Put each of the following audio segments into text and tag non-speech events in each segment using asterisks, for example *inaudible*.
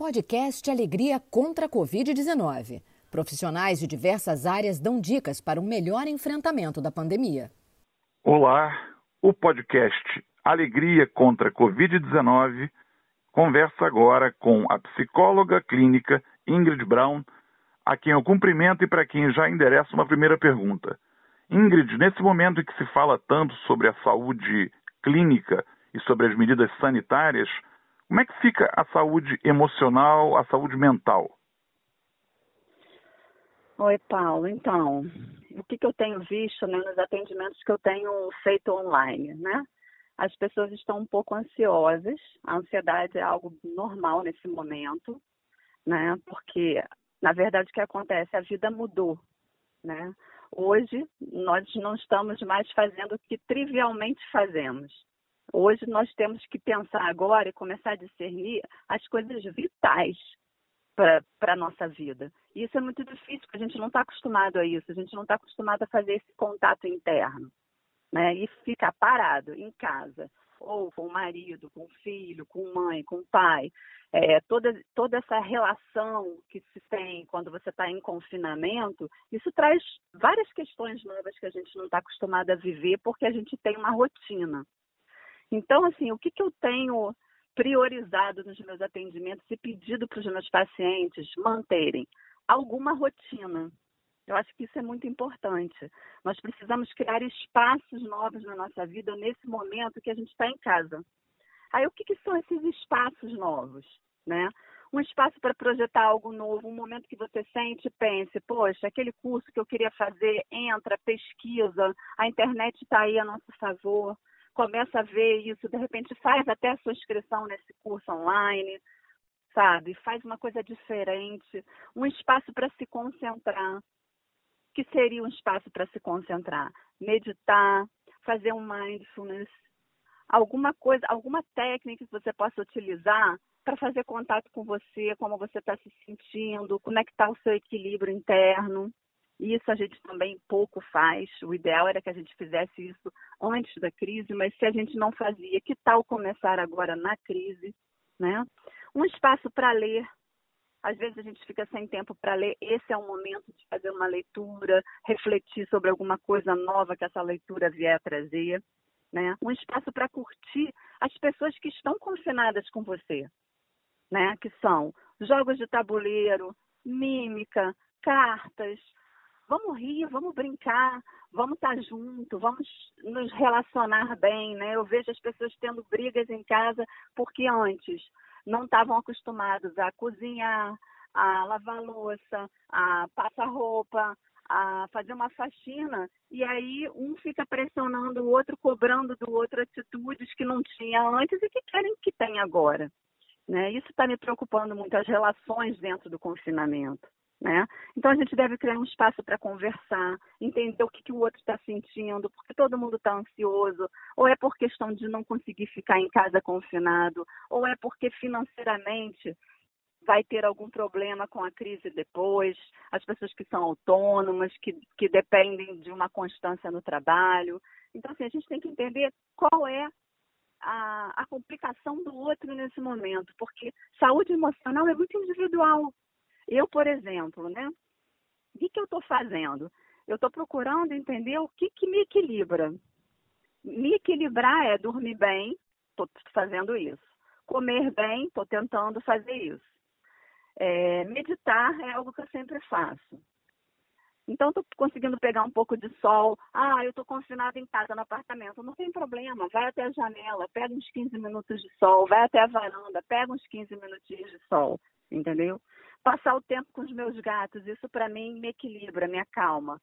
Podcast Alegria contra a Covid-19. Profissionais de diversas áreas dão dicas para um melhor enfrentamento da pandemia. Olá, o podcast Alegria contra a Covid-19 conversa agora com a psicóloga clínica Ingrid Brown, a quem eu cumprimento e para quem já endereço uma primeira pergunta. Ingrid, nesse momento em que se fala tanto sobre a saúde clínica e sobre as medidas sanitárias, como é que fica a saúde emocional, a saúde mental? Oi, Paulo. Então, o que, que eu tenho visto né, nos atendimentos que eu tenho feito online, né? As pessoas estão um pouco ansiosas. A ansiedade é algo normal nesse momento, né? Porque, na verdade, o que acontece? A vida mudou, né? Hoje, nós não estamos mais fazendo o que trivialmente fazemos. Hoje nós temos que pensar agora e começar a discernir as coisas vitais para a nossa vida. E isso é muito difícil, porque a gente não está acostumado a isso, a gente não está acostumado a fazer esse contato interno. Né? E ficar parado em casa, ou com o marido, com o filho, com mãe, com o pai. É, toda, toda essa relação que se tem quando você está em confinamento, isso traz várias questões novas que a gente não está acostumado a viver, porque a gente tem uma rotina. Então, assim, o que, que eu tenho priorizado nos meus atendimentos e pedido para os meus pacientes manterem? Alguma rotina. Eu acho que isso é muito importante. Nós precisamos criar espaços novos na nossa vida nesse momento que a gente está em casa. Aí, o que, que são esses espaços novos? Né? um espaço para projetar algo novo, um momento que você sente e pense, poxa, aquele curso que eu queria fazer, entra, pesquisa, a internet está aí a nosso favor começa a ver isso, de repente faz até a sua inscrição nesse curso online, sabe? Faz uma coisa diferente, um espaço para se concentrar. Que seria um espaço para se concentrar? Meditar, fazer um mindfulness, alguma coisa, alguma técnica que você possa utilizar para fazer contato com você, como você está se sentindo, como é que está o seu equilíbrio interno. Isso a gente também pouco faz. O ideal era que a gente fizesse isso antes da crise, mas se a gente não fazia, que tal começar agora na crise, né? Um espaço para ler. Às vezes a gente fica sem tempo para ler. Esse é o momento de fazer uma leitura, refletir sobre alguma coisa nova que essa leitura vier a trazer, né? Um espaço para curtir as pessoas que estão confinadas com você, né? Que são jogos de tabuleiro, mímica, cartas, vamos rir, vamos brincar, vamos estar junto, vamos nos relacionar bem, né? Eu vejo as pessoas tendo brigas em casa porque antes não estavam acostumados a cozinhar, a lavar louça, a passar roupa, a fazer uma faxina, e aí um fica pressionando o outro, cobrando do outro atitudes que não tinha antes e que querem que tenha agora. Né? Isso está me preocupando muito, as relações dentro do confinamento. Né? Então a gente deve criar um espaço para conversar, entender o que, que o outro está sentindo, porque todo mundo está ansioso, ou é por questão de não conseguir ficar em casa confinado, ou é porque financeiramente vai ter algum problema com a crise depois, as pessoas que são autônomas, que, que dependem de uma constância no trabalho. Então, assim, a gente tem que entender qual é a, a complicação do outro nesse momento, porque saúde emocional é muito individual. Eu, por exemplo, né? O que, que eu estou fazendo? Eu estou procurando entender o que, que me equilibra. Me equilibrar é dormir bem, estou fazendo isso. Comer bem, estou tentando fazer isso. É, meditar é algo que eu sempre faço. Então, estou conseguindo pegar um pouco de sol. Ah, eu estou confinada em casa, no apartamento. Não tem problema, vai até a janela, pega uns 15 minutos de sol, vai até a varanda, pega uns 15 minutinhos de sol, entendeu? Passar o tempo com os meus gatos, isso para mim me equilibra, me acalma.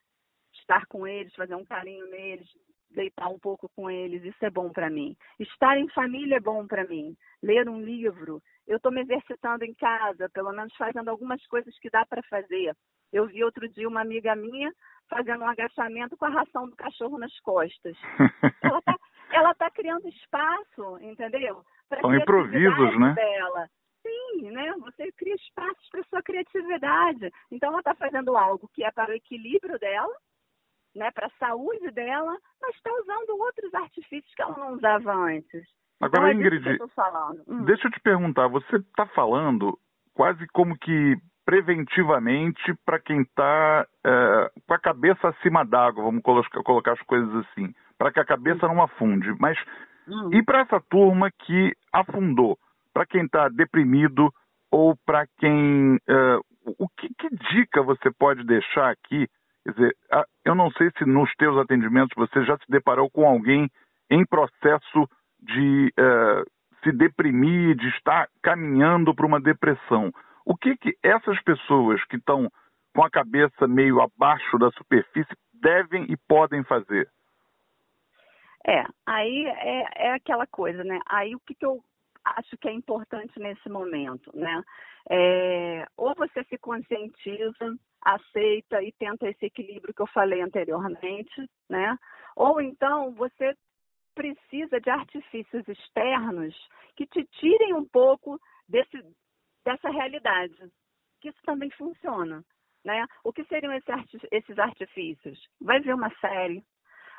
Estar com eles, fazer um carinho neles, deitar um pouco com eles, isso é bom para mim. Estar em família é bom para mim. Ler um livro, eu estou me exercitando em casa, pelo menos fazendo algumas coisas que dá para fazer. Eu vi outro dia uma amiga minha fazendo um agachamento com a ração do cachorro nas costas. *laughs* ela está tá criando espaço, entendeu? São improvisos, né? Dela né? Você cria espaços para sua criatividade. Então ela está fazendo algo que é para o equilíbrio dela, né? Para a saúde dela, mas está usando outros artifícios que ela não usava antes. Agora, então, é Ingrid, eu hum. deixa eu te perguntar, você está falando quase como que preventivamente para quem está é, com a cabeça acima d'água, vamos colocar, colocar, as coisas assim, para que a cabeça não afunde. Mas hum. e para essa turma que afundou? Para quem está deprimido ou para quem. É, o que, que, dica você pode deixar aqui? Quer dizer, eu não sei se nos teus atendimentos você já se deparou com alguém em processo de é, se deprimir, de estar caminhando para uma depressão. O que, que essas pessoas que estão com a cabeça meio abaixo da superfície devem e podem fazer? É, aí é, é aquela coisa, né? Aí o que, que eu acho que é importante nesse momento, né? É, ou você se conscientiza, aceita e tenta esse equilíbrio que eu falei anteriormente, né? Ou então você precisa de artifícios externos que te tirem um pouco desse, dessa realidade. Que isso também funciona. Né? O que seriam esses artifícios? Vai ver uma série,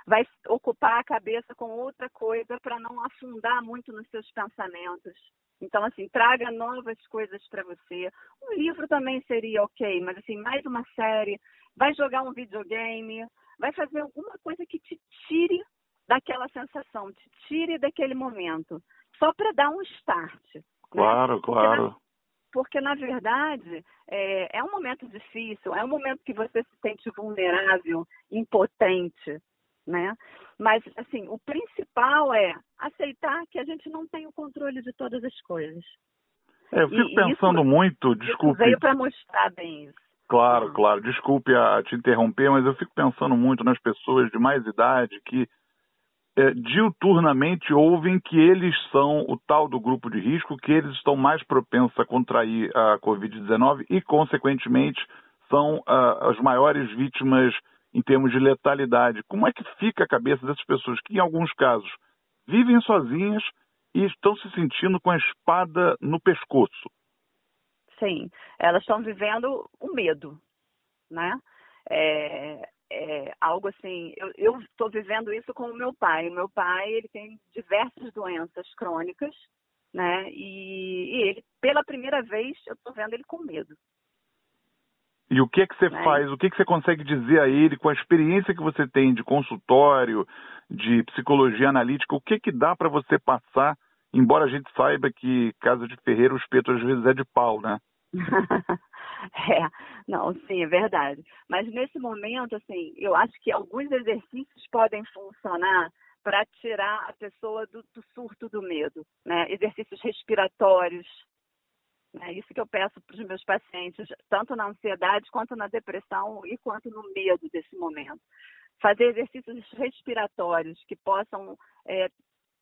vai ocupar a cabeça com outra coisa para não afundar muito nos seus pensamentos. Então, assim, traga novas coisas para você. Um livro também seria ok, mas assim, mais uma série, vai jogar um videogame, vai fazer alguma coisa que te tire daquela sensação, te tire daquele momento, só para dar um start. Né? Claro, né? claro porque na verdade é, é, um momento difícil, é um momento que você se sente vulnerável, impotente, né? Mas assim, o principal é aceitar que a gente não tem o controle de todas as coisas. É, eu fico e, pensando isso, muito, desculpe. Veio para mostrar bem isso. Claro, uhum. claro. Desculpe a, a te interromper, mas eu fico pensando muito nas pessoas de mais idade que é, diuturnamente ouvem que eles são o tal do grupo de risco, que eles estão mais propensos a contrair a Covid-19 e, consequentemente, são uh, as maiores vítimas em termos de letalidade. Como é que fica a cabeça dessas pessoas que, em alguns casos, vivem sozinhas e estão se sentindo com a espada no pescoço? Sim, elas estão vivendo o medo, né? É, é, algo assim, eu estou vivendo isso com o meu pai. O meu pai, ele tem diversas doenças crônicas, né? E, e ele, pela primeira vez, eu estou vendo ele com medo. E o que é que você né? faz? O que é que você consegue dizer a ele com a experiência que você tem de consultório, de psicologia analítica? O que é que dá para você passar? Embora a gente saiba que casa de ferreiro o espeto às vezes é de pau, né? *laughs* É, não, sim, é verdade. Mas nesse momento, assim, eu acho que alguns exercícios podem funcionar para tirar a pessoa do, do, surto do medo, né? Exercícios respiratórios, né? Isso que eu peço para os meus pacientes, tanto na ansiedade quanto na depressão e quanto no medo desse momento. Fazer exercícios respiratórios que possam é,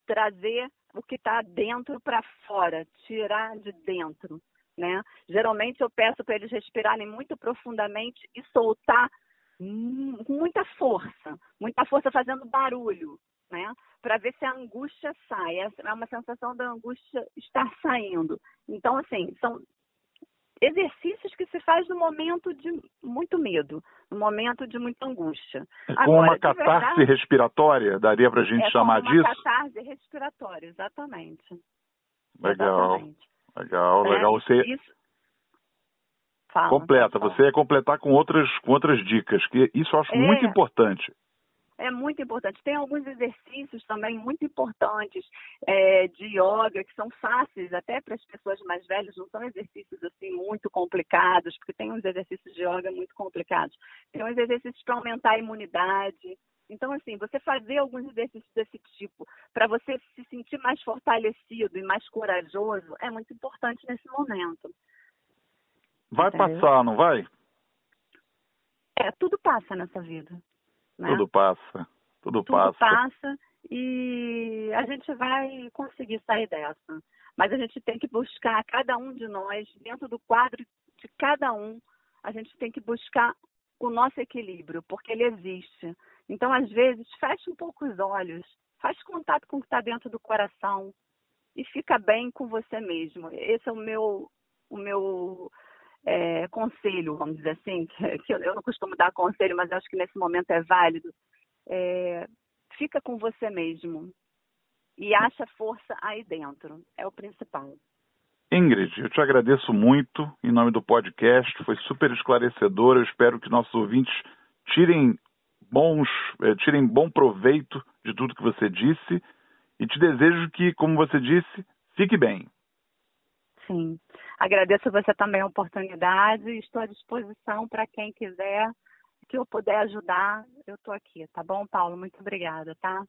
trazer o que está dentro para fora, tirar de dentro né? Geralmente eu peço para eles respirarem muito profundamente e soltar com muita força, muita força fazendo barulho, né? Para ver se a angústia sai. É uma sensação da angústia estar saindo. Então, assim, são exercícios que se faz no momento de muito medo, no momento de muita angústia. É com Agora, uma catarse verdade, respiratória, daria para a gente é chamar uma disso? catarse respiratória, exatamente. Legal. Exatamente. Legal, é, legal. Você isso... Fala, completa, você é completar com outras, com outras dicas, que isso eu acho é, muito importante. É muito importante. Tem alguns exercícios também muito importantes é, de yoga que são fáceis até para as pessoas mais velhas, não são exercícios assim muito complicados, porque tem uns exercícios de yoga muito complicados. Tem uns exercícios para aumentar a imunidade, então, assim, você fazer alguns exercícios desse tipo para você se sentir mais fortalecido e mais corajoso é muito importante nesse momento. Vai passar, não vai? É, tudo passa nessa vida. Né? Tudo passa. Tudo, tudo passa. passa e a gente vai conseguir sair dessa. Mas a gente tem que buscar, cada um de nós, dentro do quadro de cada um, a gente tem que buscar o nosso equilíbrio, porque ele existe. Então, às vezes, feche um pouco os olhos, faz contato com o que está dentro do coração e fica bem com você mesmo. Esse é o meu, o meu é, conselho, vamos dizer assim, *laughs* que eu não costumo dar conselho, mas acho que nesse momento é válido. É, fica com você mesmo e acha força aí dentro, é o principal. Ingrid, eu te agradeço muito em nome do podcast, foi super esclarecedor. Eu espero que nossos ouvintes tirem bons, eh, tirem bom proveito de tudo que você disse e te desejo que, como você disse, fique bem. Sim. Agradeço você também a oportunidade e estou à disposição para quem quiser que eu puder ajudar, eu estou aqui, tá bom, Paulo? Muito obrigada, tá?